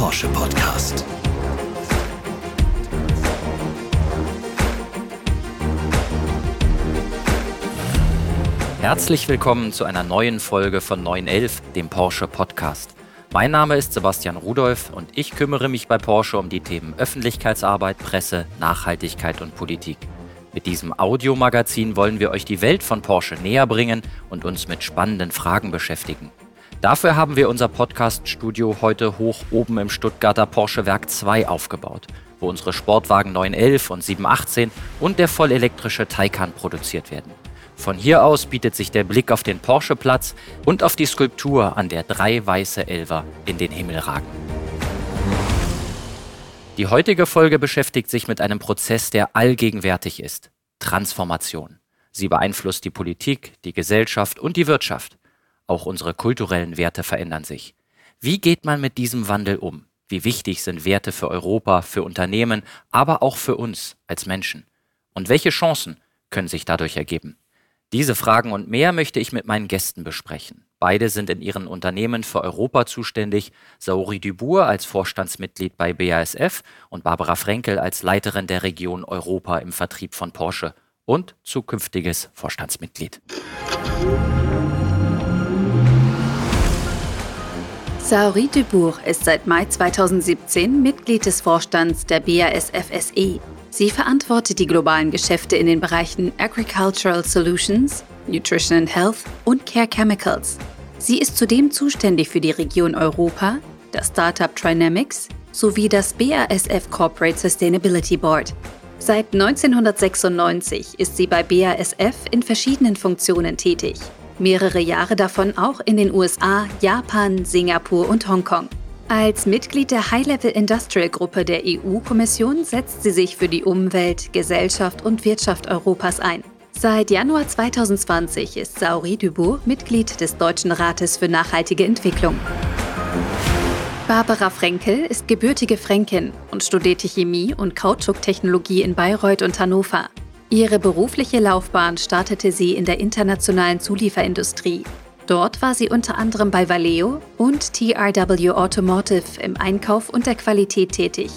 Porsche Podcast. Herzlich willkommen zu einer neuen Folge von 911, dem Porsche Podcast. Mein Name ist Sebastian Rudolph und ich kümmere mich bei Porsche um die Themen Öffentlichkeitsarbeit, Presse, Nachhaltigkeit und Politik. Mit diesem Audiomagazin wollen wir euch die Welt von Porsche näher bringen und uns mit spannenden Fragen beschäftigen. Dafür haben wir unser Podcast-Studio heute hoch oben im Stuttgarter Porsche Werk 2 aufgebaut, wo unsere Sportwagen 911 und 718 und der vollelektrische Taycan produziert werden. Von hier aus bietet sich der Blick auf den Porsche-Platz und auf die Skulptur, an der drei weiße Elver in den Himmel ragen. Die heutige Folge beschäftigt sich mit einem Prozess, der allgegenwärtig ist. Transformation. Sie beeinflusst die Politik, die Gesellschaft und die Wirtschaft. Auch unsere kulturellen Werte verändern sich. Wie geht man mit diesem Wandel um? Wie wichtig sind Werte für Europa, für Unternehmen, aber auch für uns als Menschen? Und welche Chancen können sich dadurch ergeben? Diese Fragen und mehr möchte ich mit meinen Gästen besprechen. Beide sind in ihren Unternehmen für Europa zuständig. Saori Dubourg als Vorstandsmitglied bei BASF und Barbara Frenkel als Leiterin der Region Europa im Vertrieb von Porsche und zukünftiges Vorstandsmitglied. Saori Dubourg ist seit Mai 2017 Mitglied des Vorstands der BASF SE. Sie verantwortet die globalen Geschäfte in den Bereichen Agricultural Solutions, Nutrition and Health und Care Chemicals. Sie ist zudem zuständig für die Region Europa, das Startup Trinamics sowie das BASF Corporate Sustainability Board. Seit 1996 ist sie bei BASF in verschiedenen Funktionen tätig. Mehrere Jahre davon auch in den USA, Japan, Singapur und Hongkong. Als Mitglied der High-Level Industrial Gruppe der EU-Kommission setzt sie sich für die Umwelt, Gesellschaft und Wirtschaft Europas ein. Seit Januar 2020 ist Saori Dubourg Mitglied des Deutschen Rates für nachhaltige Entwicklung. Barbara Frenkel ist gebürtige Fränkin und studierte Chemie und Kautschuktechnologie in Bayreuth und Hannover. Ihre berufliche Laufbahn startete sie in der internationalen Zulieferindustrie. Dort war sie unter anderem bei Valeo und TRW Automotive im Einkauf und der Qualität tätig.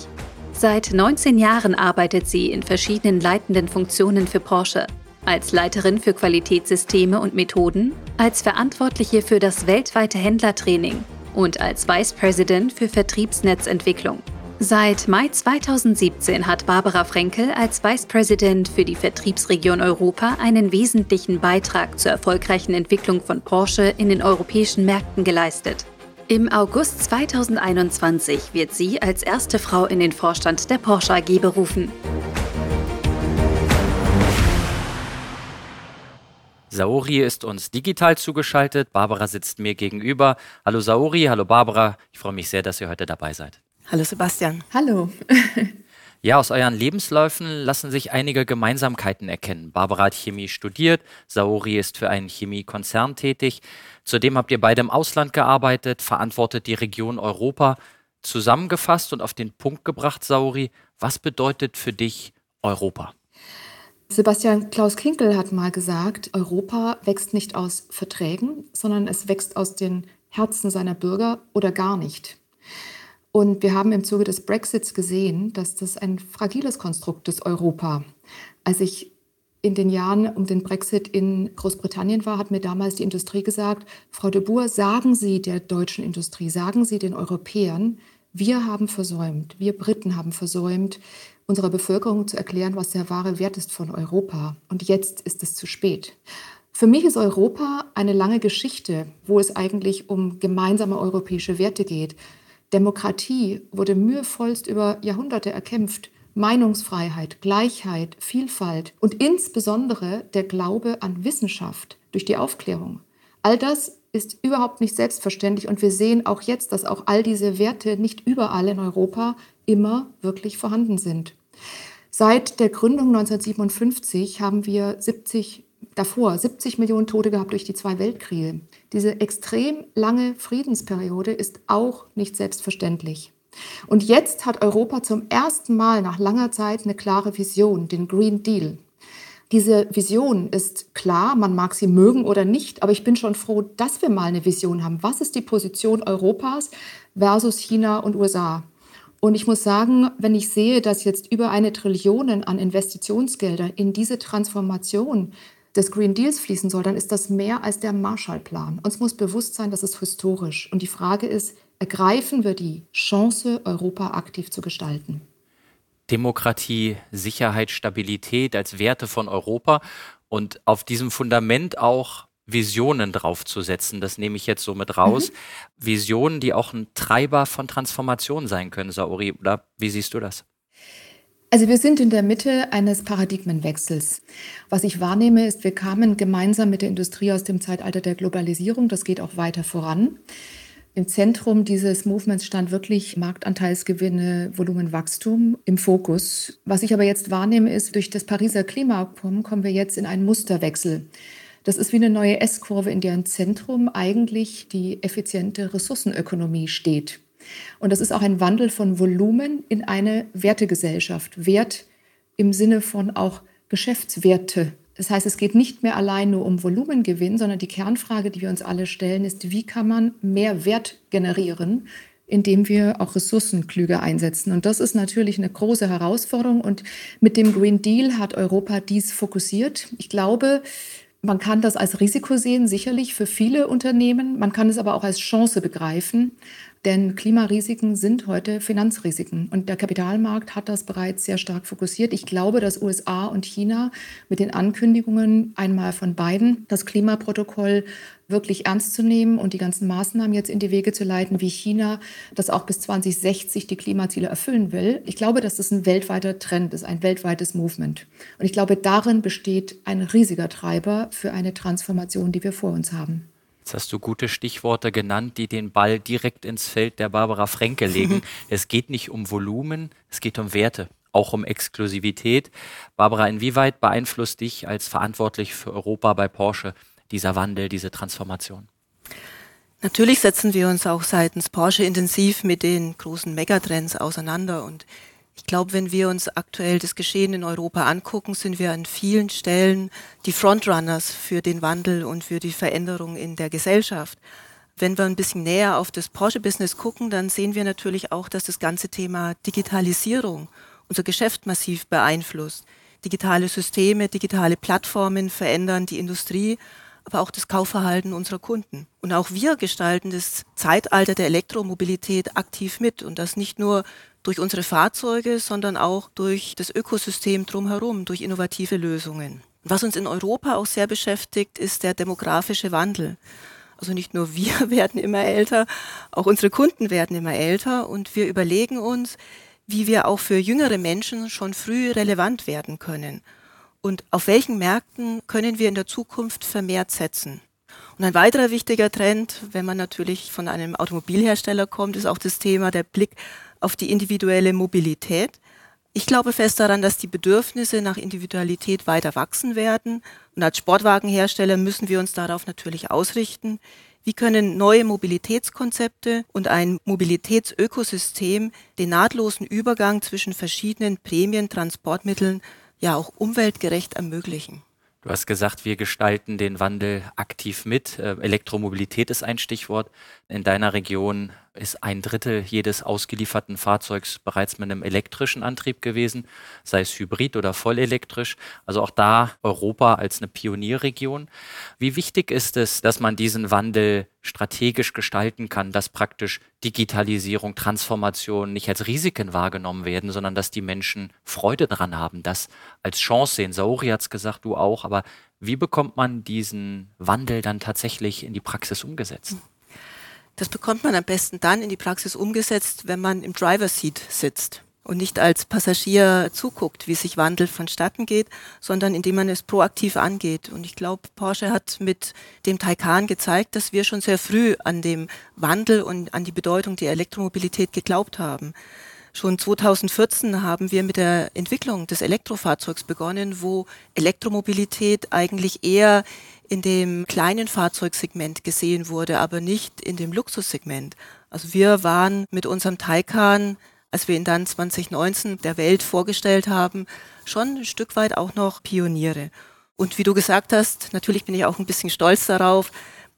Seit 19 Jahren arbeitet sie in verschiedenen leitenden Funktionen für Porsche als Leiterin für Qualitätssysteme und Methoden, als Verantwortliche für das weltweite Händlertraining und als Vice President für Vertriebsnetzentwicklung. Seit Mai 2017 hat Barbara Frenkel als Vice President für die Vertriebsregion Europa einen wesentlichen Beitrag zur erfolgreichen Entwicklung von Porsche in den europäischen Märkten geleistet. Im August 2021 wird sie als erste Frau in den Vorstand der Porsche AG berufen. Saori ist uns digital zugeschaltet. Barbara sitzt mir gegenüber. Hallo Saori, hallo Barbara. Ich freue mich sehr, dass ihr heute dabei seid. Hallo Sebastian. Hallo. Ja, aus euren Lebensläufen lassen sich einige Gemeinsamkeiten erkennen. Barbara hat Chemie studiert, Saori ist für einen Chemiekonzern tätig. Zudem habt ihr beide im Ausland gearbeitet, verantwortet die Region Europa. Zusammengefasst und auf den Punkt gebracht, Saori, was bedeutet für dich Europa? Sebastian Klaus Kinkel hat mal gesagt, Europa wächst nicht aus Verträgen, sondern es wächst aus den Herzen seiner Bürger oder gar nicht. Und wir haben im Zuge des Brexits gesehen, dass das ein fragiles Konstrukt ist, Europa. Als ich in den Jahren um den Brexit in Großbritannien war, hat mir damals die Industrie gesagt, Frau de Boer, sagen Sie der deutschen Industrie, sagen Sie den Europäern, wir haben versäumt, wir Briten haben versäumt, unserer Bevölkerung zu erklären, was der wahre Wert ist von Europa. Und jetzt ist es zu spät. Für mich ist Europa eine lange Geschichte, wo es eigentlich um gemeinsame europäische Werte geht. Demokratie wurde mühevollst über Jahrhunderte erkämpft. Meinungsfreiheit, Gleichheit, Vielfalt und insbesondere der Glaube an Wissenschaft durch die Aufklärung. All das ist überhaupt nicht selbstverständlich und wir sehen auch jetzt, dass auch all diese Werte nicht überall in Europa immer wirklich vorhanden sind. Seit der Gründung 1957 haben wir 70, davor 70 Millionen Tote gehabt durch die zwei Weltkriege. Diese extrem lange Friedensperiode ist auch nicht selbstverständlich. Und jetzt hat Europa zum ersten Mal nach langer Zeit eine klare Vision, den Green Deal. Diese Vision ist klar, man mag sie mögen oder nicht, aber ich bin schon froh, dass wir mal eine Vision haben. Was ist die Position Europas versus China und USA? Und ich muss sagen, wenn ich sehe, dass jetzt über eine Trillion an Investitionsgelder in diese Transformation des Green Deals fließen soll, dann ist das mehr als der Marshallplan. Uns muss bewusst sein, das ist historisch. Und die Frage ist, ergreifen wir die Chance, Europa aktiv zu gestalten? Demokratie, Sicherheit, Stabilität als Werte von Europa und auf diesem Fundament auch Visionen draufzusetzen. Das nehme ich jetzt so mit raus. Mhm. Visionen, die auch ein Treiber von Transformation sein können, Saori. Oder wie siehst du das? Also wir sind in der Mitte eines Paradigmenwechsels. Was ich wahrnehme, ist, wir kamen gemeinsam mit der Industrie aus dem Zeitalter der Globalisierung. Das geht auch weiter voran. Im Zentrum dieses Movements stand wirklich Marktanteilsgewinne, Volumenwachstum im Fokus. Was ich aber jetzt wahrnehme, ist, durch das Pariser Klimaabkommen kommen wir jetzt in einen Musterwechsel. Das ist wie eine neue S-Kurve, in deren Zentrum eigentlich die effiziente Ressourcenökonomie steht. Und das ist auch ein Wandel von Volumen in eine Wertegesellschaft. Wert im Sinne von auch Geschäftswerte das heißt, es geht nicht mehr allein nur um Volumengewinn, sondern die Kernfrage, die wir uns alle stellen, ist, wie kann man mehr Wert generieren, indem wir auch Ressourcen klüger einsetzen. Und das ist natürlich eine große Herausforderung. Und mit dem Green Deal hat Europa dies fokussiert. Ich glaube, man kann das als Risiko sehen, sicherlich für viele Unternehmen. Man kann es aber auch als Chance begreifen. Denn Klimarisiken sind heute Finanzrisiken und der Kapitalmarkt hat das bereits sehr stark fokussiert. Ich glaube, dass USA und China mit den Ankündigungen einmal von beiden das Klimaprotokoll wirklich ernst zu nehmen und die ganzen Maßnahmen jetzt in die Wege zu leiten, wie China das auch bis 2060 die Klimaziele erfüllen will. Ich glaube, dass das ein weltweiter Trend ist, ein weltweites Movement. Und ich glaube, darin besteht ein riesiger Treiber für eine Transformation, die wir vor uns haben. Jetzt hast du gute Stichworte genannt, die den Ball direkt ins Feld der Barbara Fränke legen. es geht nicht um Volumen, es geht um Werte, auch um Exklusivität. Barbara, inwieweit beeinflusst dich als verantwortlich für Europa bei Porsche dieser Wandel, diese Transformation? Natürlich setzen wir uns auch seitens Porsche intensiv mit den großen Megatrends auseinander und ich glaube, wenn wir uns aktuell das Geschehen in Europa angucken, sind wir an vielen Stellen die Frontrunners für den Wandel und für die Veränderung in der Gesellschaft. Wenn wir ein bisschen näher auf das Porsche-Business gucken, dann sehen wir natürlich auch, dass das ganze Thema Digitalisierung unser Geschäft massiv beeinflusst. Digitale Systeme, digitale Plattformen verändern die Industrie, aber auch das Kaufverhalten unserer Kunden. Und auch wir gestalten das Zeitalter der Elektromobilität aktiv mit und das nicht nur durch unsere Fahrzeuge, sondern auch durch das Ökosystem drumherum, durch innovative Lösungen. Was uns in Europa auch sehr beschäftigt, ist der demografische Wandel. Also nicht nur wir werden immer älter, auch unsere Kunden werden immer älter und wir überlegen uns, wie wir auch für jüngere Menschen schon früh relevant werden können und auf welchen Märkten können wir in der Zukunft vermehrt setzen. Und ein weiterer wichtiger Trend, wenn man natürlich von einem Automobilhersteller kommt, ist auch das Thema der Blick auf die individuelle Mobilität. Ich glaube fest daran, dass die Bedürfnisse nach Individualität weiter wachsen werden. Und als Sportwagenhersteller müssen wir uns darauf natürlich ausrichten. Wie können neue Mobilitätskonzepte und ein Mobilitätsökosystem den nahtlosen Übergang zwischen verschiedenen Prämientransportmitteln ja auch umweltgerecht ermöglichen? Du hast gesagt, wir gestalten den Wandel aktiv mit. Äh, Elektromobilität ist ein Stichwort. In deiner Region ist ein Drittel jedes ausgelieferten Fahrzeugs bereits mit einem elektrischen Antrieb gewesen, sei es hybrid oder vollelektrisch. Also auch da Europa als eine Pionierregion. Wie wichtig ist es, dass man diesen Wandel strategisch gestalten kann, dass praktisch Digitalisierung, Transformation nicht als Risiken wahrgenommen werden, sondern dass die Menschen Freude daran haben, das als Chance sehen. Saori hat es gesagt, du auch, aber wie bekommt man diesen Wandel dann tatsächlich in die Praxis umgesetzt? Das bekommt man am besten dann in die Praxis umgesetzt, wenn man im Driver Seat sitzt und nicht als Passagier zuguckt, wie sich Wandel vonstatten geht, sondern indem man es proaktiv angeht. Und ich glaube, Porsche hat mit dem Taycan gezeigt, dass wir schon sehr früh an dem Wandel und an die Bedeutung der Elektromobilität geglaubt haben. Schon 2014 haben wir mit der Entwicklung des Elektrofahrzeugs begonnen, wo Elektromobilität eigentlich eher in dem kleinen Fahrzeugsegment gesehen wurde, aber nicht in dem Luxussegment. Also wir waren mit unserem Taycan als wir ihn dann 2019 der Welt vorgestellt haben, schon ein Stück weit auch noch Pioniere. Und wie du gesagt hast, natürlich bin ich auch ein bisschen stolz darauf,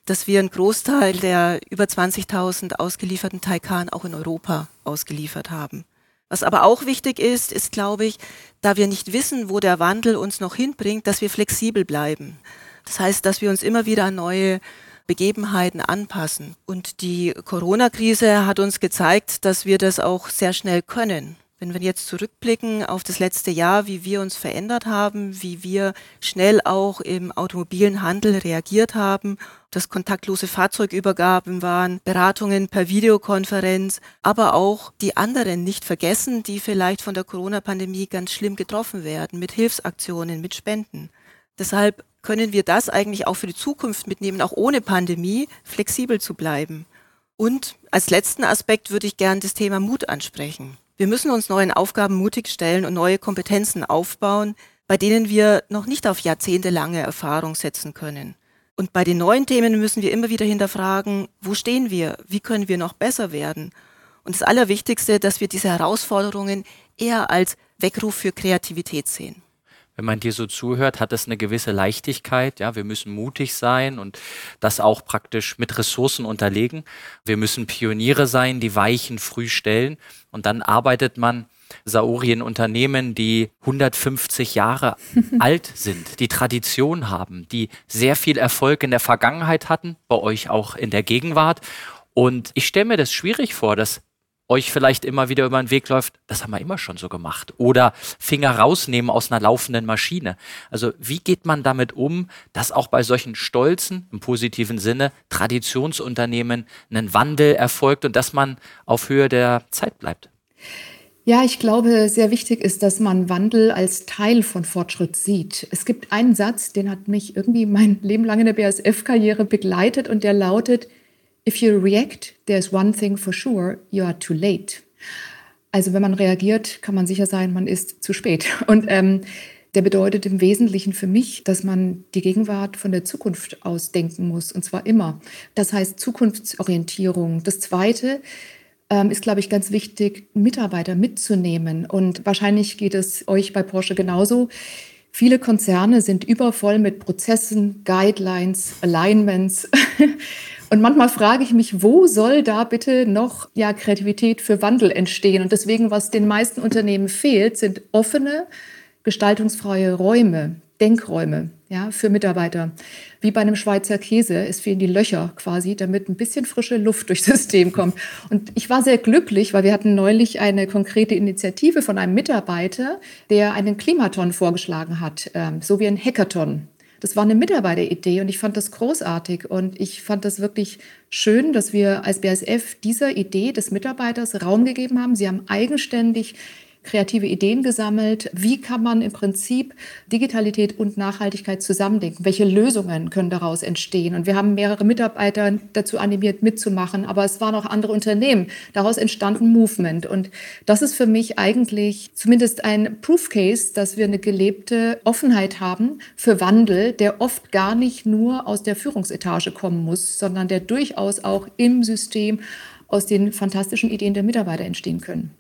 dass wir einen Großteil der über 20.000 ausgelieferten Taycan auch in Europa ausgeliefert haben. Was aber auch wichtig ist, ist, glaube ich, da wir nicht wissen, wo der Wandel uns noch hinbringt, dass wir flexibel bleiben. Das heißt, dass wir uns immer wieder an neue Begebenheiten anpassen. Und die Corona-Krise hat uns gezeigt, dass wir das auch sehr schnell können. Wenn wir jetzt zurückblicken auf das letzte Jahr, wie wir uns verändert haben, wie wir schnell auch im automobilen Handel reagiert haben, dass kontaktlose Fahrzeugübergaben waren, Beratungen per Videokonferenz, aber auch die anderen nicht vergessen, die vielleicht von der Corona-Pandemie ganz schlimm getroffen werden, mit Hilfsaktionen, mit Spenden. Deshalb können wir das eigentlich auch für die Zukunft mitnehmen, auch ohne Pandemie flexibel zu bleiben. Und als letzten Aspekt würde ich gern das Thema Mut ansprechen. Wir müssen uns neuen Aufgaben mutig stellen und neue Kompetenzen aufbauen, bei denen wir noch nicht auf jahrzehntelange Erfahrung setzen können. Und bei den neuen Themen müssen wir immer wieder hinterfragen, wo stehen wir? Wie können wir noch besser werden? Und das Allerwichtigste, dass wir diese Herausforderungen eher als Weckruf für Kreativität sehen wenn man dir so zuhört, hat es eine gewisse Leichtigkeit. Ja, wir müssen mutig sein und das auch praktisch mit Ressourcen unterlegen. Wir müssen Pioniere sein, die Weichen früh stellen. Und dann arbeitet man Saori in Unternehmen, die 150 Jahre alt sind, die Tradition haben, die sehr viel Erfolg in der Vergangenheit hatten, bei euch auch in der Gegenwart. Und ich stelle mir das schwierig vor, dass euch vielleicht immer wieder über den Weg läuft, das haben wir immer schon so gemacht. Oder Finger rausnehmen aus einer laufenden Maschine. Also wie geht man damit um, dass auch bei solchen stolzen, im positiven Sinne, Traditionsunternehmen ein Wandel erfolgt und dass man auf Höhe der Zeit bleibt? Ja, ich glaube, sehr wichtig ist, dass man Wandel als Teil von Fortschritt sieht. Es gibt einen Satz, den hat mich irgendwie mein Leben lang in der BASF-Karriere begleitet und der lautet, If you react, there's one thing for sure, you are too late. Also wenn man reagiert, kann man sicher sein, man ist zu spät. Und ähm, der bedeutet im Wesentlichen für mich, dass man die Gegenwart von der Zukunft aus denken muss, und zwar immer. Das heißt Zukunftsorientierung. Das Zweite ähm, ist, glaube ich, ganz wichtig, Mitarbeiter mitzunehmen. Und wahrscheinlich geht es euch bei Porsche genauso. Viele Konzerne sind übervoll mit Prozessen, Guidelines, Alignments. Und manchmal frage ich mich, wo soll da bitte noch ja, Kreativität für Wandel entstehen? Und deswegen, was den meisten Unternehmen fehlt, sind offene, gestaltungsfreie Räume, Denkräume ja, für Mitarbeiter. Wie bei einem Schweizer Käse, es fehlen die Löcher quasi, damit ein bisschen frische Luft durchs System kommt. Und ich war sehr glücklich, weil wir hatten neulich eine konkrete Initiative von einem Mitarbeiter, der einen Klimaton vorgeschlagen hat, ähm, so wie ein Hackathon. Das war eine Mitarbeiteridee und ich fand das großartig und ich fand das wirklich schön, dass wir als BASF dieser Idee des Mitarbeiters Raum gegeben haben. Sie haben eigenständig kreative Ideen gesammelt. Wie kann man im Prinzip Digitalität und Nachhaltigkeit zusammendenken? Welche Lösungen können daraus entstehen? Und wir haben mehrere Mitarbeiter dazu animiert, mitzumachen, aber es waren auch andere Unternehmen. Daraus entstand ein Movement. Und das ist für mich eigentlich zumindest ein Proof Case, dass wir eine gelebte Offenheit haben für Wandel, der oft gar nicht nur aus der Führungsetage kommen muss, sondern der durchaus auch im System aus den fantastischen Ideen der Mitarbeiter entstehen können.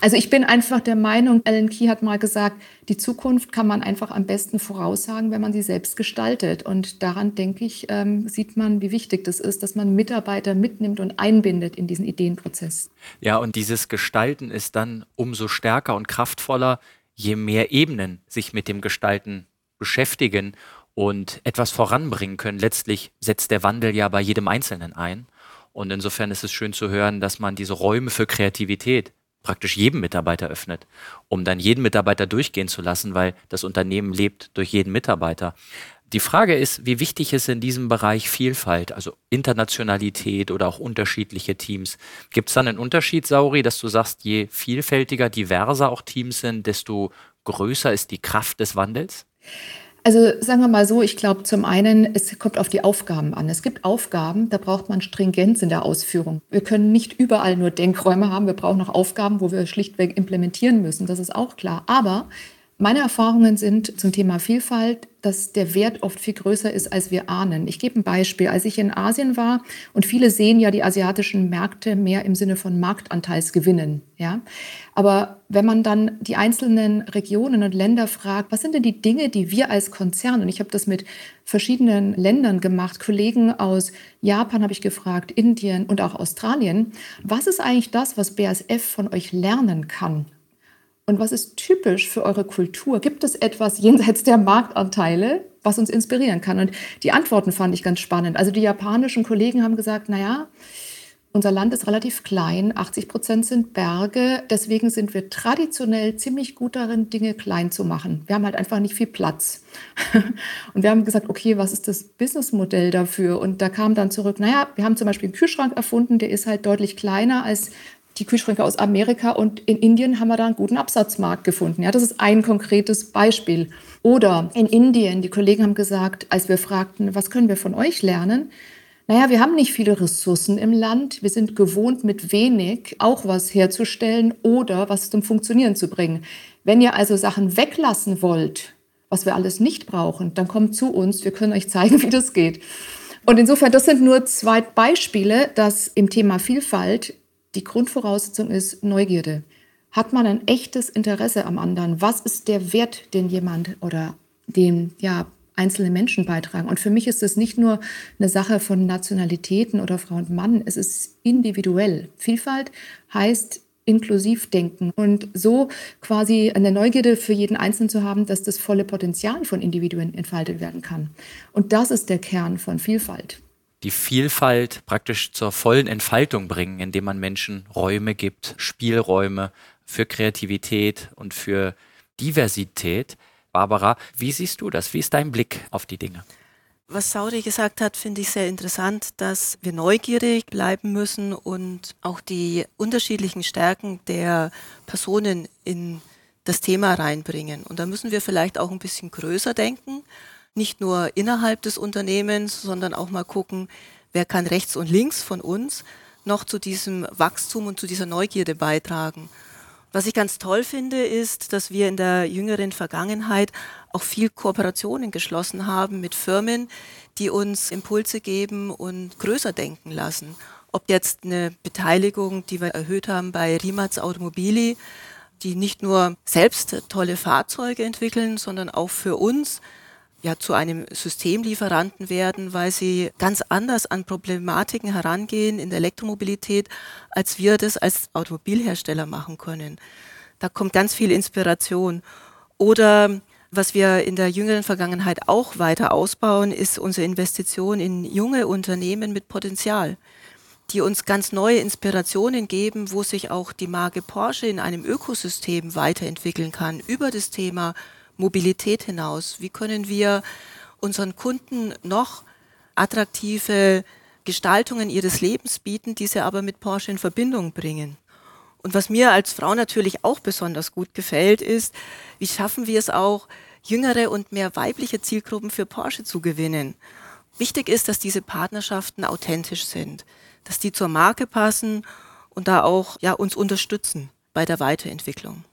Also ich bin einfach der Meinung, Alan Key hat mal gesagt, die Zukunft kann man einfach am besten voraussagen, wenn man sie selbst gestaltet. Und daran, denke ich, ähm, sieht man, wie wichtig das ist, dass man Mitarbeiter mitnimmt und einbindet in diesen Ideenprozess. Ja, und dieses Gestalten ist dann umso stärker und kraftvoller, je mehr Ebenen sich mit dem Gestalten beschäftigen und etwas voranbringen können. Letztlich setzt der Wandel ja bei jedem Einzelnen ein. Und insofern ist es schön zu hören, dass man diese Räume für Kreativität praktisch jedem Mitarbeiter öffnet, um dann jeden Mitarbeiter durchgehen zu lassen, weil das Unternehmen lebt durch jeden Mitarbeiter. Die Frage ist, wie wichtig ist in diesem Bereich Vielfalt, also Internationalität oder auch unterschiedliche Teams? Gibt es dann einen Unterschied, Sauri, dass du sagst, je vielfältiger, diverser auch Teams sind, desto größer ist die Kraft des Wandels? Also sagen wir mal so, ich glaube zum einen, es kommt auf die Aufgaben an. Es gibt Aufgaben, da braucht man Stringenz in der Ausführung. Wir können nicht überall nur Denkräume haben, wir brauchen auch Aufgaben, wo wir schlichtweg implementieren müssen, das ist auch klar. Aber Meine Erfahrungen sind zum Thema Vielfalt, dass der Wert oft viel größer ist, als wir ahnen. Ich gebe ein Beispiel. Als ich in Asien war, und viele sehen ja die asiatischen Märkte mehr im Sinne von Marktanteilsgewinnen. Ja? Aber wenn man dann die einzelnen Regionen und Länder fragt, was sind denn die Dinge, die wir als Konzern, und ich habe das mit verschiedenen Ländern gemacht, Kollegen aus Japan habe ich gefragt, Indien und auch Australien, was ist eigentlich das, was BASF von euch lernen kann? Und was ist typisch für eure Kultur? Gibt es etwas jenseits der Marktanteile, was uns inspirieren kann? Und die Antworten fand ich ganz spannend. Also die japanischen Kollegen haben gesagt, naja, unser Land ist relativ klein, 80 Prozent sind Berge, deswegen sind wir traditionell ziemlich gut darin, Dinge klein zu machen. Wir haben halt einfach nicht viel Platz. Und wir haben gesagt, okay, was ist das Businessmodell dafür? Und da kam dann zurück, naja, wir haben zum Beispiel einen Kühlschrank erfunden, der ist halt deutlich kleiner als die Kühlschränke aus Amerika und in Indien haben wir da einen guten Absatzmarkt gefunden. Ja, das ist ein konkretes Beispiel. Oder in Indien, die Kollegen haben gesagt, als wir fragten, was können wir von euch lernen? Naja, wir haben nicht viele Ressourcen im Land. Wir sind gewohnt, mit wenig auch was herzustellen oder was zum Funktionieren zu bringen. Wenn ihr also Sachen weglassen wollt, was wir alles nicht brauchen, dann kommt zu uns. Wir können euch zeigen, wie das geht. Und insofern, das sind nur zwei Beispiele, dass im Thema Vielfalt die Grundvoraussetzung ist Neugierde. Hat man ein echtes Interesse am anderen? Was ist der Wert, den jemand oder dem ja, einzelne Menschen beitragen? Und für mich ist es nicht nur eine Sache von Nationalitäten oder Frau und Mann, es ist individuell. Vielfalt heißt inklusiv denken und so quasi eine Neugierde für jeden Einzelnen zu haben, dass das volle Potenzial von Individuen entfaltet werden kann. Und das ist der Kern von Vielfalt die Vielfalt praktisch zur vollen Entfaltung bringen, indem man Menschen Räume gibt, Spielräume für Kreativität und für Diversität. Barbara, wie siehst du das? Wie ist dein Blick auf die Dinge? Was Saudi gesagt hat, finde ich sehr interessant, dass wir neugierig bleiben müssen und auch die unterschiedlichen Stärken der Personen in das Thema reinbringen. Und da müssen wir vielleicht auch ein bisschen größer denken nicht nur innerhalb des Unternehmens, sondern auch mal gucken, wer kann rechts und links von uns noch zu diesem Wachstum und zu dieser Neugierde beitragen. Was ich ganz toll finde, ist, dass wir in der jüngeren Vergangenheit auch viel Kooperationen geschlossen haben mit Firmen, die uns Impulse geben und größer denken lassen. Ob jetzt eine Beteiligung, die wir erhöht haben bei Rimac Automobili, die nicht nur selbst tolle Fahrzeuge entwickeln, sondern auch für uns ja zu einem Systemlieferanten werden, weil sie ganz anders an Problematiken herangehen in der Elektromobilität, als wir das als Automobilhersteller machen können. Da kommt ganz viel Inspiration. Oder was wir in der jüngeren Vergangenheit auch weiter ausbauen, ist unsere Investition in junge Unternehmen mit Potenzial, die uns ganz neue Inspirationen geben, wo sich auch die Marke Porsche in einem Ökosystem weiterentwickeln kann über das Thema Mobilität hinaus? Wie können wir unseren Kunden noch attraktive Gestaltungen ihres Lebens bieten, die sie aber mit Porsche in Verbindung bringen? Und was mir als Frau natürlich auch besonders gut gefällt, ist, wie schaffen wir es auch, jüngere und mehr weibliche Zielgruppen für Porsche zu gewinnen? Wichtig ist, dass diese Partnerschaften authentisch sind, dass die zur Marke passen und da auch ja, uns unterstützen bei der Weiterentwicklung.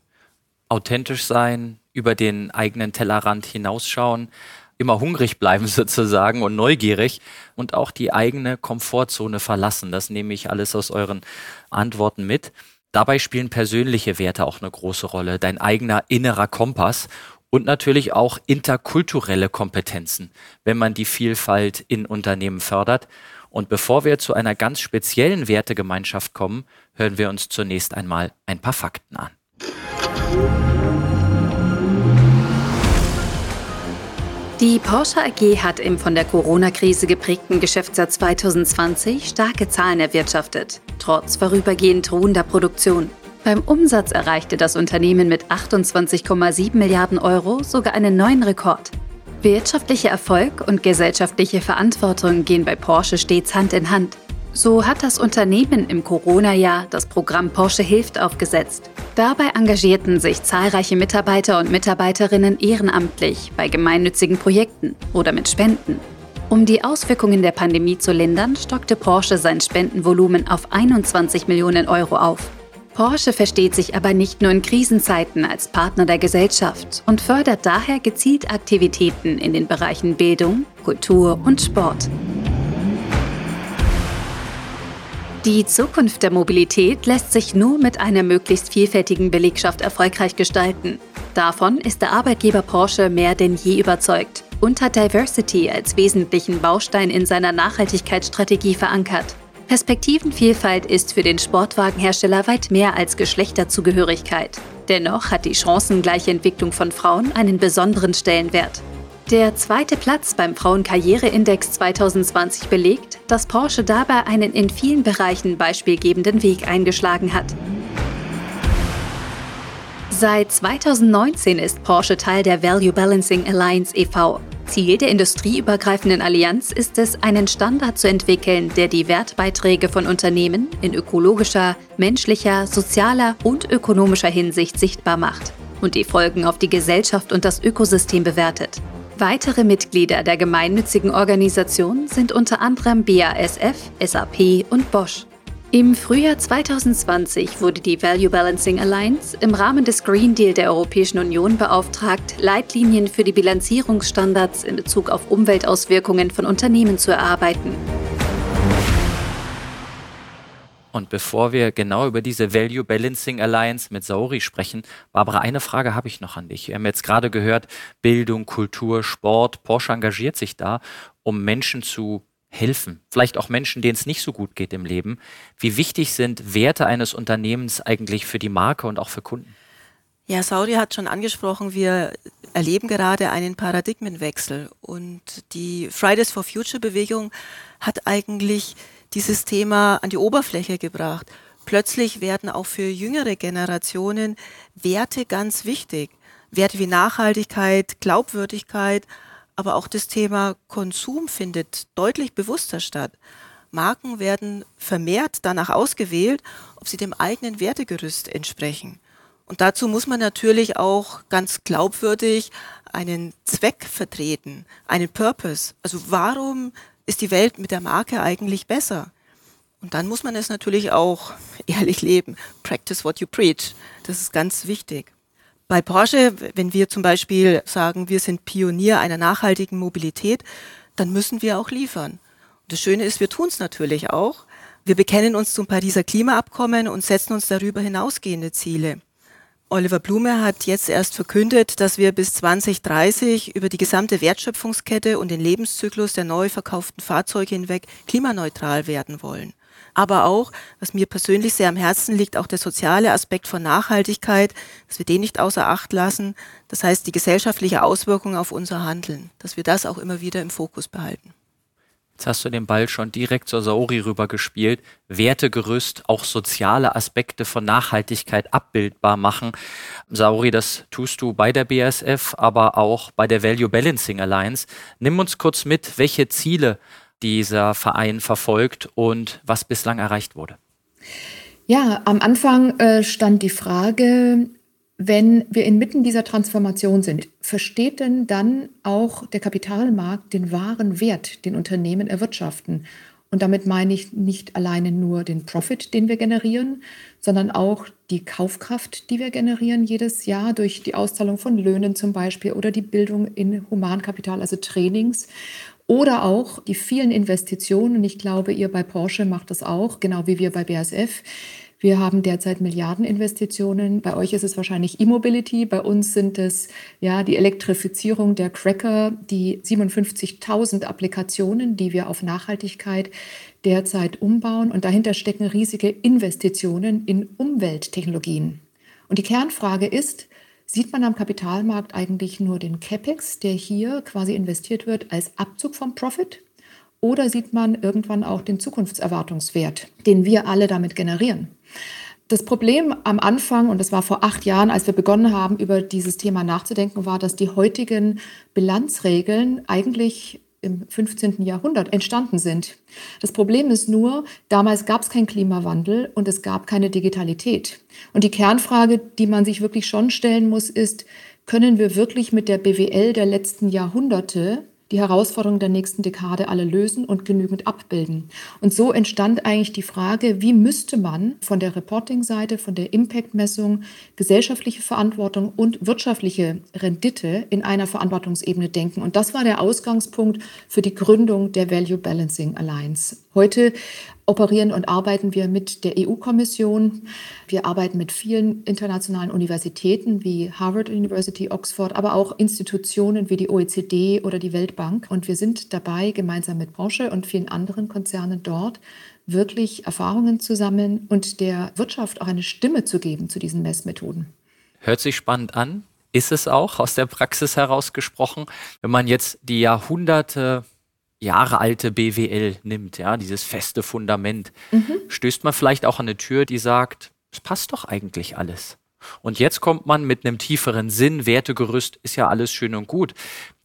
Authentisch sein, über den eigenen Tellerrand hinausschauen, immer hungrig bleiben sozusagen und neugierig und auch die eigene Komfortzone verlassen. Das nehme ich alles aus euren Antworten mit. Dabei spielen persönliche Werte auch eine große Rolle, dein eigener innerer Kompass und natürlich auch interkulturelle Kompetenzen, wenn man die Vielfalt in Unternehmen fördert. Und bevor wir zu einer ganz speziellen Wertegemeinschaft kommen, hören wir uns zunächst einmal ein paar Fakten an. Die Porsche AG hat im von der Corona-Krise geprägten Geschäftsjahr 2020 starke Zahlen erwirtschaftet, trotz vorübergehend ruhender Produktion. Beim Umsatz erreichte das Unternehmen mit 28,7 Milliarden Euro sogar einen neuen Rekord. Wirtschaftlicher Erfolg und gesellschaftliche Verantwortung gehen bei Porsche stets Hand in Hand. So hat das Unternehmen im Corona-Jahr das Programm Porsche Hilft aufgesetzt. Dabei engagierten sich zahlreiche Mitarbeiter und Mitarbeiterinnen ehrenamtlich bei gemeinnützigen Projekten oder mit Spenden. Um die Auswirkungen der Pandemie zu lindern, stockte Porsche sein Spendenvolumen auf 21 Millionen Euro auf. Porsche versteht sich aber nicht nur in Krisenzeiten als Partner der Gesellschaft und fördert daher gezielt Aktivitäten in den Bereichen Bildung, Kultur und Sport. Die Zukunft der Mobilität lässt sich nur mit einer möglichst vielfältigen Belegschaft erfolgreich gestalten. Davon ist der Arbeitgeber Porsche mehr denn je überzeugt und hat Diversity als wesentlichen Baustein in seiner Nachhaltigkeitsstrategie verankert. Perspektivenvielfalt ist für den Sportwagenhersteller weit mehr als Geschlechterzugehörigkeit. Dennoch hat die chancengleiche Entwicklung von Frauen einen besonderen Stellenwert. Der zweite Platz beim Frauenkarriereindex 2020 belegt, dass Porsche dabei einen in vielen Bereichen beispielgebenden Weg eingeschlagen hat. Seit 2019 ist Porsche Teil der Value Balancing Alliance e.V. Ziel der industrieübergreifenden Allianz ist es, einen Standard zu entwickeln, der die Wertbeiträge von Unternehmen in ökologischer, menschlicher, sozialer und ökonomischer Hinsicht sichtbar macht und die Folgen auf die Gesellschaft und das Ökosystem bewertet. Weitere Mitglieder der gemeinnützigen Organisation sind unter anderem BASF, SAP und Bosch. Im Frühjahr 2020 wurde die Value Balancing Alliance im Rahmen des Green Deal der Europäischen Union beauftragt, Leitlinien für die Bilanzierungsstandards in Bezug auf Umweltauswirkungen von Unternehmen zu erarbeiten. Und bevor wir genau über diese Value Balancing Alliance mit Sauri sprechen, Barbara, eine Frage habe ich noch an dich. Wir haben jetzt gerade gehört, Bildung, Kultur, Sport. Porsche engagiert sich da, um Menschen zu helfen, vielleicht auch Menschen, denen es nicht so gut geht im Leben. Wie wichtig sind Werte eines Unternehmens eigentlich für die Marke und auch für Kunden? Ja, Saudi hat schon angesprochen, wir erleben gerade einen Paradigmenwechsel und die Fridays for Future Bewegung hat eigentlich dieses Thema an die Oberfläche gebracht. Plötzlich werden auch für jüngere Generationen Werte ganz wichtig. Werte wie Nachhaltigkeit, Glaubwürdigkeit, aber auch das Thema Konsum findet deutlich bewusster statt. Marken werden vermehrt danach ausgewählt, ob sie dem eigenen Wertegerüst entsprechen. Und dazu muss man natürlich auch ganz glaubwürdig einen Zweck vertreten, einen Purpose. Also warum ist die Welt mit der Marke eigentlich besser? Und dann muss man es natürlich auch ehrlich leben. Practice what you preach. Das ist ganz wichtig. Bei Porsche, wenn wir zum Beispiel sagen, wir sind Pionier einer nachhaltigen Mobilität, dann müssen wir auch liefern. Und das Schöne ist, wir tun es natürlich auch. Wir bekennen uns zum Pariser Klimaabkommen und setzen uns darüber hinausgehende Ziele. Oliver Blume hat jetzt erst verkündet, dass wir bis 2030 über die gesamte Wertschöpfungskette und den Lebenszyklus der neu verkauften Fahrzeuge hinweg klimaneutral werden wollen aber auch, was mir persönlich sehr am Herzen liegt, auch der soziale Aspekt von Nachhaltigkeit, dass wir den nicht außer Acht lassen. Das heißt, die gesellschaftliche Auswirkung auf unser Handeln, dass wir das auch immer wieder im Fokus behalten. Jetzt hast du den Ball schon direkt zur Saori rübergespielt. Wertegerüst, auch soziale Aspekte von Nachhaltigkeit abbildbar machen. Saori, das tust du bei der BASF, aber auch bei der Value Balancing Alliance. Nimm uns kurz mit, welche Ziele dieser Verein verfolgt und was bislang erreicht wurde? Ja, am Anfang äh, stand die Frage, wenn wir inmitten dieser Transformation sind, versteht denn dann auch der Kapitalmarkt den wahren Wert, den Unternehmen erwirtschaften? Und damit meine ich nicht alleine nur den Profit, den wir generieren, sondern auch die Kaufkraft, die wir generieren jedes Jahr durch die Auszahlung von Löhnen zum Beispiel oder die Bildung in Humankapital, also Trainings oder auch die vielen Investitionen. Und ich glaube, ihr bei Porsche macht das auch, genau wie wir bei BASF. Wir haben derzeit Milliardeninvestitionen. Bei euch ist es wahrscheinlich E-Mobility. Bei uns sind es ja die Elektrifizierung der Cracker, die 57.000 Applikationen, die wir auf Nachhaltigkeit derzeit umbauen. Und dahinter stecken riesige Investitionen in Umwelttechnologien. Und die Kernfrage ist, Sieht man am Kapitalmarkt eigentlich nur den CapEx, der hier quasi investiert wird, als Abzug vom Profit? Oder sieht man irgendwann auch den Zukunftserwartungswert, den wir alle damit generieren? Das Problem am Anfang, und das war vor acht Jahren, als wir begonnen haben, über dieses Thema nachzudenken, war, dass die heutigen Bilanzregeln eigentlich im 15. Jahrhundert entstanden sind. Das Problem ist nur, damals gab es keinen Klimawandel und es gab keine Digitalität. Und die Kernfrage, die man sich wirklich schon stellen muss, ist, können wir wirklich mit der BWL der letzten Jahrhunderte die Herausforderungen der nächsten Dekade alle lösen und genügend abbilden. Und so entstand eigentlich die Frage, wie müsste man von der Reporting-Seite, von der Impact-Messung gesellschaftliche Verantwortung und wirtschaftliche Rendite in einer Verantwortungsebene denken. Und das war der Ausgangspunkt für die Gründung der Value Balancing Alliance. Heute operieren und arbeiten wir mit der EU-Kommission. Wir arbeiten mit vielen internationalen Universitäten wie Harvard University, Oxford, aber auch Institutionen wie die OECD oder die Weltbank. Und wir sind dabei, gemeinsam mit Porsche und vielen anderen Konzernen dort wirklich Erfahrungen zu sammeln und der Wirtschaft auch eine Stimme zu geben zu diesen Messmethoden. Hört sich spannend an. Ist es auch aus der Praxis heraus gesprochen, wenn man jetzt die Jahrhunderte Jahre alte BWL nimmt, ja, dieses feste Fundament, mhm. stößt man vielleicht auch an eine Tür, die sagt, es passt doch eigentlich alles. Und jetzt kommt man mit einem tieferen Sinn, Wertegerüst, ist ja alles schön und gut.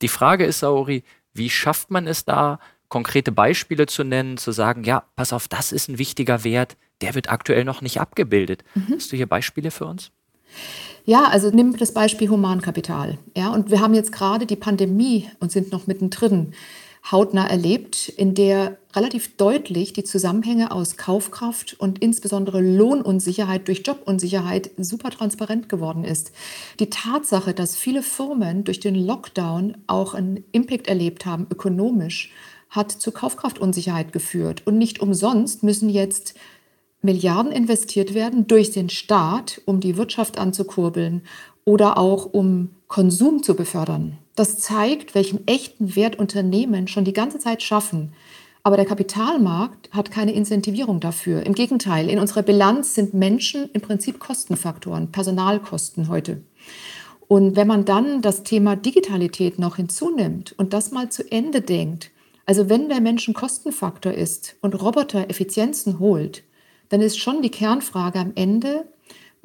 Die Frage ist, Saori, wie schafft man es da, konkrete Beispiele zu nennen, zu sagen, ja, pass auf, das ist ein wichtiger Wert, der wird aktuell noch nicht abgebildet. Mhm. Hast du hier Beispiele für uns? Ja, also nimm das Beispiel Humankapital. Ja, und wir haben jetzt gerade die Pandemie und sind noch mittendrin hautnah erlebt, in der relativ deutlich die Zusammenhänge aus Kaufkraft und insbesondere Lohnunsicherheit durch Jobunsicherheit super transparent geworden ist. Die Tatsache, dass viele Firmen durch den Lockdown auch einen Impact erlebt haben, ökonomisch, hat zu Kaufkraftunsicherheit geführt. Und nicht umsonst müssen jetzt Milliarden investiert werden durch den Staat, um die Wirtschaft anzukurbeln oder auch um Konsum zu befördern. Das zeigt, welchen echten Wert Unternehmen schon die ganze Zeit schaffen. Aber der Kapitalmarkt hat keine Incentivierung dafür. Im Gegenteil, in unserer Bilanz sind Menschen im Prinzip Kostenfaktoren, Personalkosten heute. Und wenn man dann das Thema Digitalität noch hinzunimmt und das mal zu Ende denkt, also wenn der Mensch ein Kostenfaktor ist und Roboter Effizienzen holt, dann ist schon die Kernfrage am Ende,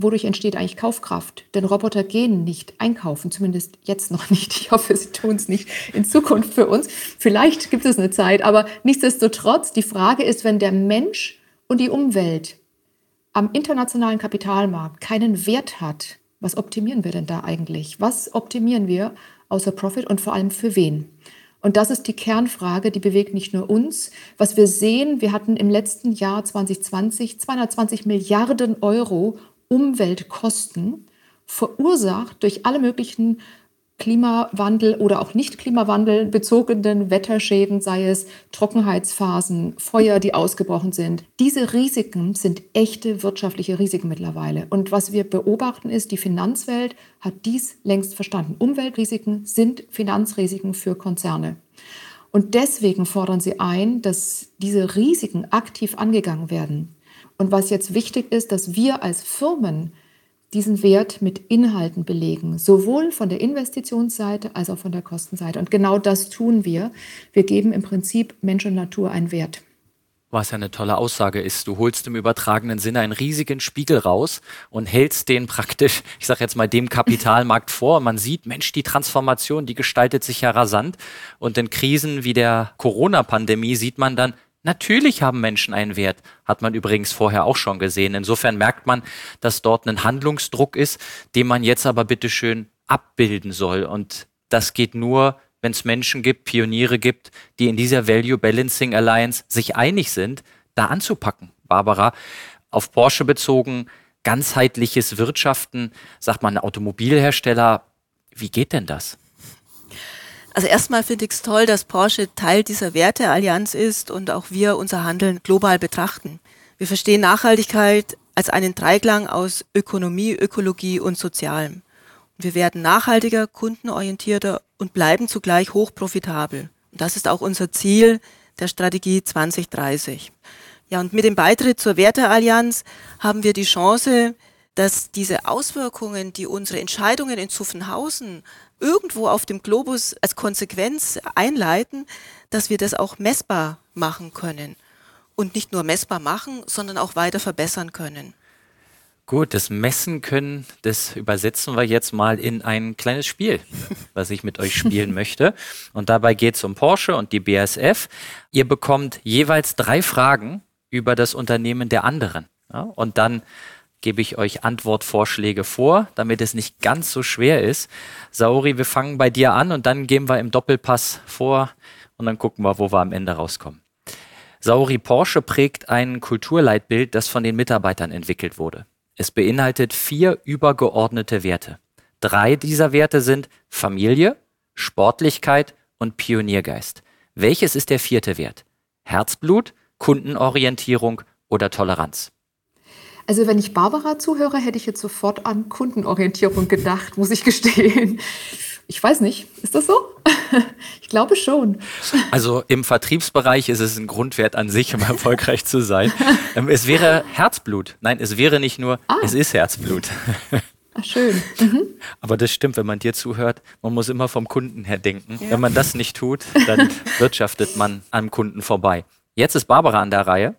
wodurch entsteht eigentlich Kaufkraft? Denn Roboter gehen nicht einkaufen, zumindest jetzt noch nicht. Ich hoffe, sie tun es nicht in Zukunft für uns. Vielleicht gibt es eine Zeit, aber nichtsdestotrotz, die Frage ist, wenn der Mensch und die Umwelt am internationalen Kapitalmarkt keinen Wert hat, was optimieren wir denn da eigentlich? Was optimieren wir außer Profit und vor allem für wen? Und das ist die Kernfrage, die bewegt nicht nur uns. Was wir sehen, wir hatten im letzten Jahr 2020 220 Milliarden Euro Umweltkosten verursacht durch alle möglichen Klimawandel oder auch nicht Klimawandel bezogenen Wetterschäden, sei es Trockenheitsphasen, Feuer, die ausgebrochen sind. Diese Risiken sind echte wirtschaftliche Risiken mittlerweile. Und was wir beobachten ist, die Finanzwelt hat dies längst verstanden. Umweltrisiken sind Finanzrisiken für Konzerne. Und deswegen fordern sie ein, dass diese Risiken aktiv angegangen werden. Und was jetzt wichtig ist, dass wir als Firmen diesen Wert mit Inhalten belegen, sowohl von der Investitionsseite als auch von der Kostenseite. Und genau das tun wir. Wir geben im Prinzip Mensch und Natur einen Wert. Was ja eine tolle Aussage ist. Du holst im übertragenen Sinne einen riesigen Spiegel raus und hältst den praktisch, ich sage jetzt mal, dem Kapitalmarkt vor. Man sieht, Mensch, die Transformation, die gestaltet sich ja rasant. Und in Krisen wie der Corona-Pandemie sieht man dann, Natürlich haben Menschen einen Wert, hat man übrigens vorher auch schon gesehen. Insofern merkt man, dass dort ein Handlungsdruck ist, den man jetzt aber bitteschön abbilden soll. Und das geht nur, wenn es Menschen gibt, Pioniere gibt, die in dieser Value Balancing Alliance sich einig sind, da anzupacken. Barbara, auf Porsche bezogen, ganzheitliches Wirtschaften, sagt man Automobilhersteller, wie geht denn das? Also erstmal finde ich es toll, dass Porsche Teil dieser Werteallianz ist und auch wir unser Handeln global betrachten. Wir verstehen Nachhaltigkeit als einen Dreiklang aus Ökonomie, Ökologie und Sozialem. wir werden nachhaltiger, kundenorientierter und bleiben zugleich hochprofitabel. Und das ist auch unser Ziel der Strategie 2030. Ja, und mit dem Beitritt zur Werteallianz haben wir die Chance, dass diese Auswirkungen, die unsere Entscheidungen in Zuffenhausen irgendwo auf dem Globus als Konsequenz einleiten, dass wir das auch messbar machen können. Und nicht nur messbar machen, sondern auch weiter verbessern können. Gut, das Messen können, das übersetzen wir jetzt mal in ein kleines Spiel, was ich mit euch spielen möchte. Und dabei geht es um Porsche und die BASF. Ihr bekommt jeweils drei Fragen über das Unternehmen der anderen. Ja, und dann gebe ich euch Antwortvorschläge vor, damit es nicht ganz so schwer ist. Sauri, wir fangen bei dir an und dann gehen wir im Doppelpass vor und dann gucken wir, wo wir am Ende rauskommen. Sauri Porsche prägt ein Kulturleitbild, das von den Mitarbeitern entwickelt wurde. Es beinhaltet vier übergeordnete Werte. Drei dieser Werte sind Familie, Sportlichkeit und Pioniergeist. Welches ist der vierte Wert? Herzblut, Kundenorientierung oder Toleranz? Also wenn ich Barbara zuhöre, hätte ich jetzt sofort an Kundenorientierung gedacht, muss ich gestehen. Ich weiß nicht, ist das so? Ich glaube schon. Also im Vertriebsbereich ist es ein Grundwert an sich, um erfolgreich zu sein. Ähm, es wäre Herzblut. Nein, es wäre nicht nur, ah. es ist Herzblut. Ach, schön. Mhm. Aber das stimmt, wenn man dir zuhört, man muss immer vom Kunden her denken. Ja. Wenn man das nicht tut, dann wirtschaftet man am Kunden vorbei. Jetzt ist Barbara an der Reihe.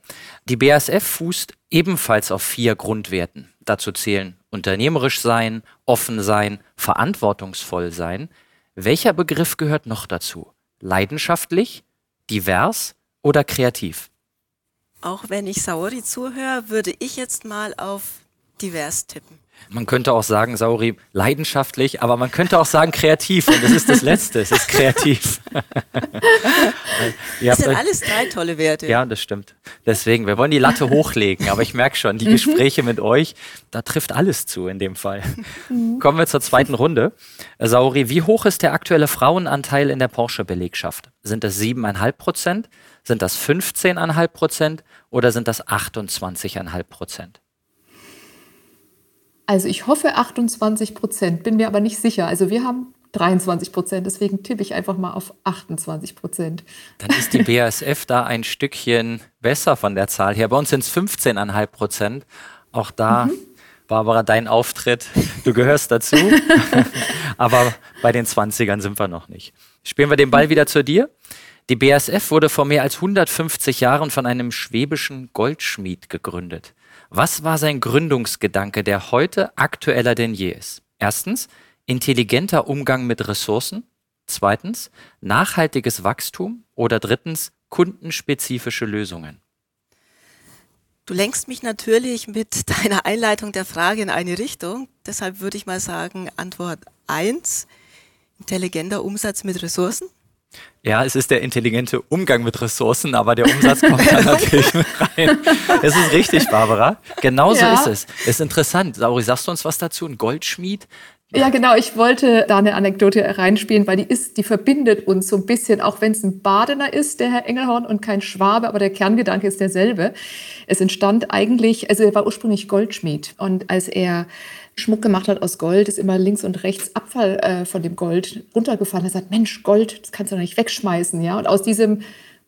Die BASF fußt ebenfalls auf vier Grundwerten. Dazu zählen unternehmerisch sein, offen sein, verantwortungsvoll sein. Welcher Begriff gehört noch dazu? Leidenschaftlich, divers oder kreativ? Auch wenn ich Saori zuhöre, würde ich jetzt mal auf divers tippen. Man könnte auch sagen, Sauri, leidenschaftlich, aber man könnte auch sagen kreativ. Und das ist das Letzte, es ist kreativ. das sind alles drei tolle Werte. Ja, das stimmt. Deswegen, wir wollen die Latte hochlegen, aber ich merke schon, die mhm. Gespräche mit euch, da trifft alles zu in dem Fall. Kommen wir zur zweiten Runde. Sauri, wie hoch ist der aktuelle Frauenanteil in der Porsche-Belegschaft? Sind das 7,5 Prozent? Sind das 15,5 Prozent? Oder sind das 28,5 Prozent? Also ich hoffe 28 Prozent, bin mir aber nicht sicher. Also wir haben 23 Prozent, deswegen tippe ich einfach mal auf 28 Prozent. Dann ist die BASF da ein Stückchen besser von der Zahl her. Bei uns sind es 15,5 Prozent. Auch da, mhm. Barbara, dein Auftritt, du gehörst dazu. aber bei den 20ern sind wir noch nicht. Spielen wir den Ball wieder zu dir. Die BASF wurde vor mehr als 150 Jahren von einem schwäbischen Goldschmied gegründet. Was war sein Gründungsgedanke, der heute aktueller denn je ist? Erstens, intelligenter Umgang mit Ressourcen. Zweitens, nachhaltiges Wachstum. Oder drittens, kundenspezifische Lösungen. Du lenkst mich natürlich mit deiner Einleitung der Frage in eine Richtung. Deshalb würde ich mal sagen, Antwort 1, intelligenter Umsatz mit Ressourcen. Ja, es ist der intelligente Umgang mit Ressourcen, aber der Umsatz kommt da natürlich mit rein. Es ist richtig, Barbara. Genauso ja. ist es. Es ist interessant. Sauri, sagst du uns was dazu? Ein Goldschmied? Ja, genau. Ich wollte da eine Anekdote reinspielen, weil die ist, die verbindet uns so ein bisschen, auch wenn es ein Badener ist, der Herr Engelhorn, und kein Schwabe, aber der Kerngedanke ist derselbe. Es entstand eigentlich, also er war ursprünglich Goldschmied. Und als er Schmuck gemacht hat aus Gold, ist immer links und rechts Abfall äh, von dem Gold runtergefallen. Er sagt, Mensch, Gold, das kannst du doch nicht wegschmeißen. Ja? Und aus diesem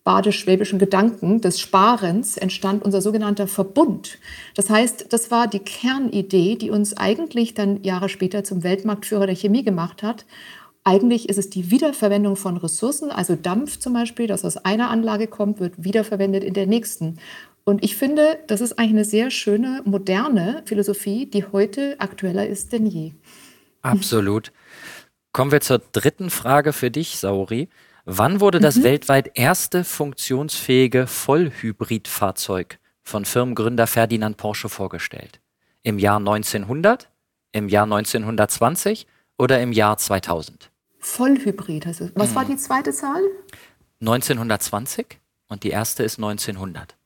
badisch-schwäbischen Gedanken des Sparens entstand unser sogenannter Verbund. Das heißt, das war die Kernidee, die uns eigentlich dann Jahre später zum Weltmarktführer der Chemie gemacht hat. Eigentlich ist es die Wiederverwendung von Ressourcen, also Dampf zum Beispiel, das aus einer Anlage kommt, wird wiederverwendet in der nächsten. Und ich finde, das ist eigentlich eine sehr schöne, moderne Philosophie, die heute aktueller ist denn je. Absolut. Kommen wir zur dritten Frage für dich, Sauri. Wann wurde das mhm. weltweit erste funktionsfähige Vollhybridfahrzeug von Firmengründer Ferdinand Porsche vorgestellt? Im Jahr 1900, im Jahr 1920 oder im Jahr 2000? Vollhybrid heißt es. Was mhm. war die zweite Zahl? 1920 und die erste ist 1900.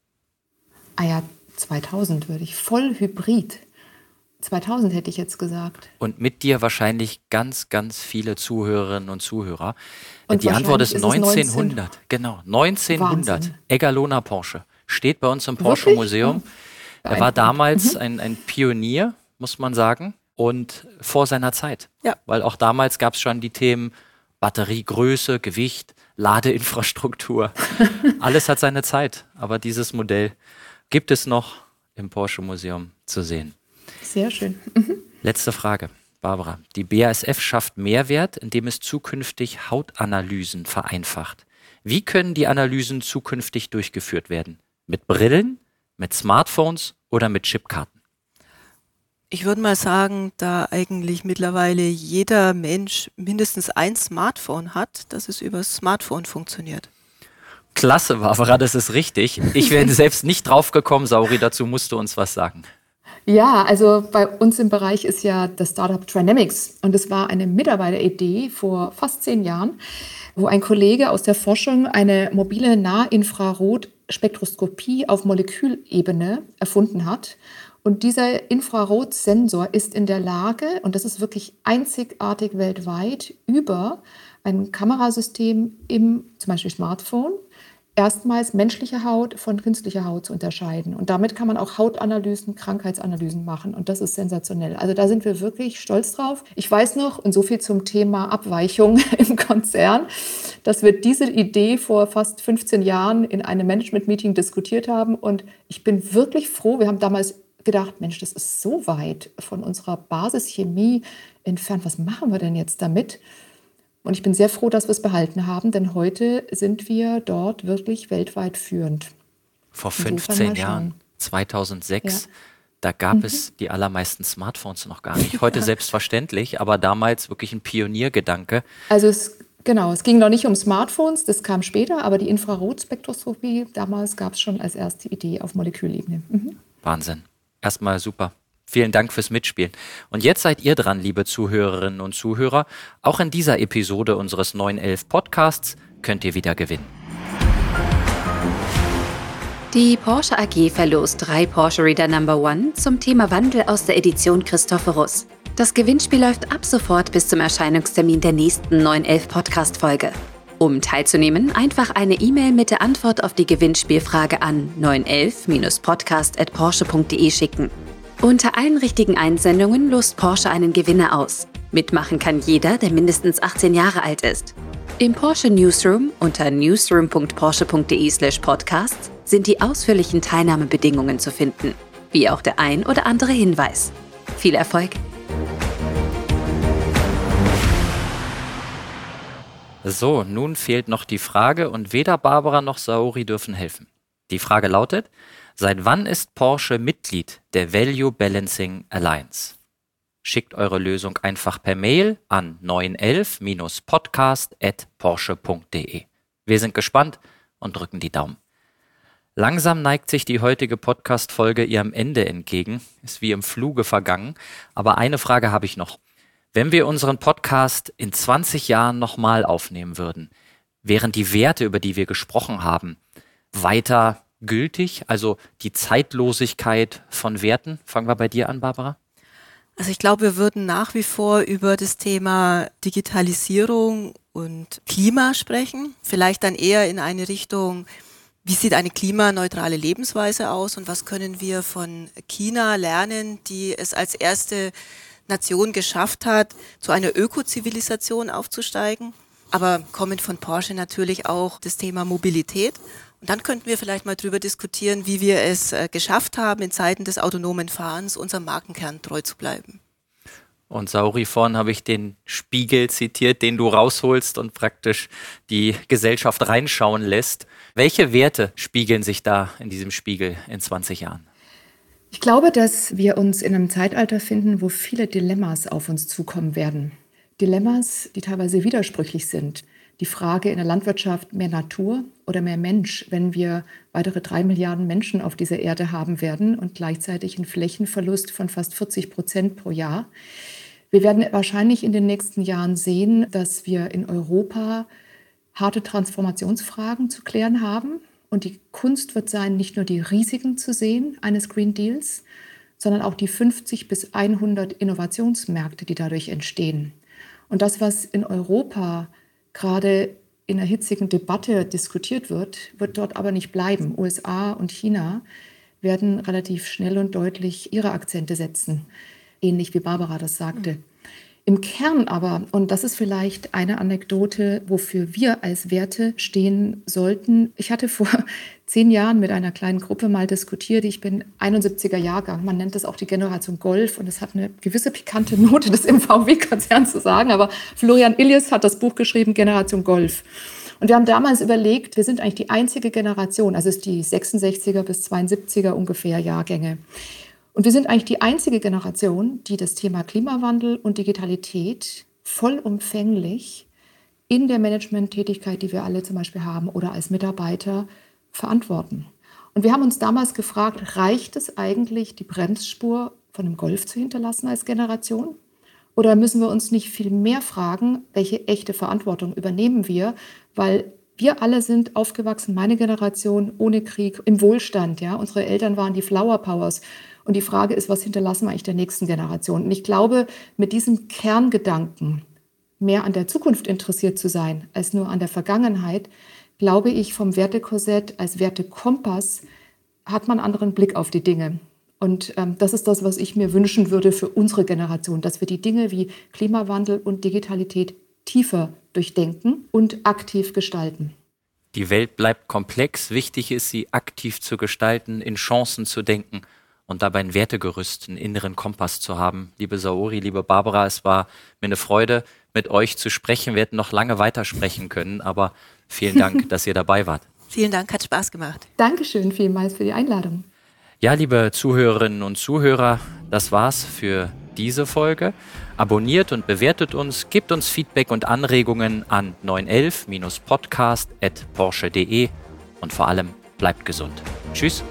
Ah ja, 2000 würde ich. Voll Hybrid. 2000 hätte ich jetzt gesagt. Und mit dir wahrscheinlich ganz, ganz viele Zuhörerinnen und Zuhörer. Und die Antwort ist, ist 1900. 19... Genau, 1900. Wahnsinn. Eggalona Porsche. Steht bei uns im Porsche Wirklich? Museum. Ja. Er war damals mhm. ein, ein Pionier, muss man sagen. Und vor seiner Zeit. Ja. Weil auch damals gab es schon die Themen Batteriegröße, Gewicht, Ladeinfrastruktur. Alles hat seine Zeit. Aber dieses Modell gibt es noch im Porsche Museum zu sehen. Sehr schön. Mhm. Letzte Frage. Barbara, die BASF schafft Mehrwert, indem es zukünftig Hautanalysen vereinfacht. Wie können die Analysen zukünftig durchgeführt werden? Mit Brillen, mit Smartphones oder mit Chipkarten? Ich würde mal sagen, da eigentlich mittlerweile jeder Mensch mindestens ein Smartphone hat, dass es über das Smartphone funktioniert. Klasse, Barbara, das ist richtig. Ich wäre selbst nicht drauf gekommen, Sauri, dazu musst du uns was sagen. Ja, also bei uns im Bereich ist ja das Startup Trinamics und es war eine Mitarbeiteridee vor fast zehn Jahren, wo ein Kollege aus der Forschung eine mobile Nahinfrarotspektroskopie auf Molekülebene erfunden hat. Und dieser Infrarotsensor ist in der Lage, und das ist wirklich einzigartig weltweit, über ein Kamerasystem im zum Beispiel Smartphone erstmals menschliche Haut von künstlicher Haut zu unterscheiden. Und damit kann man auch Hautanalysen, Krankheitsanalysen machen. Und das ist sensationell. Also da sind wir wirklich stolz drauf. Ich weiß noch, und so viel zum Thema Abweichung im Konzern, dass wir diese Idee vor fast 15 Jahren in einem Management-Meeting diskutiert haben. Und ich bin wirklich froh. Wir haben damals gedacht, Mensch, das ist so weit von unserer Basischemie entfernt. Was machen wir denn jetzt damit? Und ich bin sehr froh, dass wir es behalten haben, denn heute sind wir dort wirklich weltweit führend. Vor 15 Jahren, 2006, ja. da gab mhm. es die allermeisten Smartphones noch gar nicht. Heute selbstverständlich, aber damals wirklich ein Pioniergedanke. Also es Genau, es ging noch nicht um Smartphones, das kam später, aber die Infrarotspektroskopie, damals gab es schon als erste Idee auf Molekülebene. Mhm. Wahnsinn. Erstmal super. Vielen Dank fürs Mitspielen. Und jetzt seid ihr dran, liebe Zuhörerinnen und Zuhörer. Auch in dieser Episode unseres 911 Podcasts könnt ihr wieder gewinnen. Die Porsche AG verlost drei Porsche Reader Number One zum Thema Wandel aus der Edition Christophorus. Das Gewinnspiel läuft ab sofort bis zum Erscheinungstermin der nächsten 911 Podcast-Folge. Um teilzunehmen, einfach eine E-Mail mit der Antwort auf die Gewinnspielfrage an 911-podcast.porsche.de schicken. Unter allen richtigen Einsendungen lost Porsche einen Gewinner aus. Mitmachen kann jeder, der mindestens 18 Jahre alt ist. Im Porsche Newsroom unter newsroom.porsche.de/podcast sind die ausführlichen Teilnahmebedingungen zu finden, wie auch der ein oder andere Hinweis. Viel Erfolg! So, nun fehlt noch die Frage und weder Barbara noch Saori dürfen helfen. Die Frage lautet, Seit wann ist Porsche Mitglied der Value Balancing Alliance? Schickt eure Lösung einfach per Mail an 911-podcast.porsche.de. Wir sind gespannt und drücken die Daumen. Langsam neigt sich die heutige Podcast-Folge ihrem Ende entgegen, ist wie im Fluge vergangen. Aber eine Frage habe ich noch. Wenn wir unseren Podcast in 20 Jahren nochmal aufnehmen würden, wären die Werte, über die wir gesprochen haben, weiter gültig? Also die Zeitlosigkeit von Werten? Fangen wir bei dir an, Barbara. Also ich glaube, wir würden nach wie vor über das Thema Digitalisierung und Klima sprechen. Vielleicht dann eher in eine Richtung, wie sieht eine klimaneutrale Lebensweise aus und was können wir von China lernen, die es als erste Nation geschafft hat, zu einer Ökozivilisation aufzusteigen. Aber kommend von Porsche natürlich auch das Thema Mobilität und dann könnten wir vielleicht mal drüber diskutieren, wie wir es äh, geschafft haben, in Zeiten des autonomen Fahrens unserem Markenkern treu zu bleiben. Und Sauri, vorhin habe ich den Spiegel zitiert, den du rausholst und praktisch die Gesellschaft reinschauen lässt. Welche Werte spiegeln sich da in diesem Spiegel in 20 Jahren? Ich glaube, dass wir uns in einem Zeitalter finden, wo viele Dilemmas auf uns zukommen werden. Dilemmas, die teilweise widersprüchlich sind die Frage in der Landwirtschaft mehr Natur oder mehr Mensch, wenn wir weitere drei Milliarden Menschen auf dieser Erde haben werden und gleichzeitig einen Flächenverlust von fast 40 Prozent pro Jahr. Wir werden wahrscheinlich in den nächsten Jahren sehen, dass wir in Europa harte Transformationsfragen zu klären haben. Und die Kunst wird sein, nicht nur die Risiken zu sehen eines Green Deals, sondern auch die 50 bis 100 Innovationsmärkte, die dadurch entstehen. Und das, was in Europa gerade in einer hitzigen Debatte diskutiert wird, wird dort aber nicht bleiben. USA und China werden relativ schnell und deutlich ihre Akzente setzen, ähnlich wie Barbara das sagte. Mhm. Im Kern aber, und das ist vielleicht eine Anekdote, wofür wir als Werte stehen sollten. Ich hatte vor zehn Jahren mit einer kleinen Gruppe mal diskutiert. Ich bin 71er Jahrgang. Man nennt das auch die Generation Golf und es hat eine gewisse pikante Note, das im VW-Konzern zu sagen. Aber Florian Illies hat das Buch geschrieben, Generation Golf. Und wir haben damals überlegt, wir sind eigentlich die einzige Generation, also es ist die 66er bis 72er ungefähr Jahrgänge, und wir sind eigentlich die einzige Generation, die das Thema Klimawandel und Digitalität vollumfänglich in der Managementtätigkeit, die wir alle zum Beispiel haben oder als Mitarbeiter verantworten. Und wir haben uns damals gefragt, reicht es eigentlich, die Bremsspur von einem Golf zu hinterlassen als Generation? Oder müssen wir uns nicht viel mehr fragen, welche echte Verantwortung übernehmen wir? Weil wir alle sind aufgewachsen, meine Generation, ohne Krieg, im Wohlstand. Ja? Unsere Eltern waren die Flower Powers. Und die Frage ist, was hinterlassen wir eigentlich der nächsten Generation? Und ich glaube, mit diesem Kerngedanken, mehr an der Zukunft interessiert zu sein als nur an der Vergangenheit, glaube ich, vom Wertekorsett als Wertekompass hat man einen anderen Blick auf die Dinge. Und ähm, das ist das, was ich mir wünschen würde für unsere Generation, dass wir die Dinge wie Klimawandel und Digitalität tiefer durchdenken und aktiv gestalten. Die Welt bleibt komplex. Wichtig ist, sie aktiv zu gestalten, in Chancen zu denken und dabei ein Wertegerüst, einen inneren Kompass zu haben. Liebe Saori, liebe Barbara, es war mir eine Freude, mit euch zu sprechen. Wir hätten noch lange weitersprechen können, aber vielen Dank, dass ihr dabei wart. Vielen Dank, hat Spaß gemacht. Dankeschön vielmals für die Einladung. Ja, liebe Zuhörerinnen und Zuhörer, das war's für diese Folge. Abonniert und bewertet uns, gebt uns Feedback und Anregungen an 911-podcast.porsche.de und vor allem bleibt gesund. Tschüss.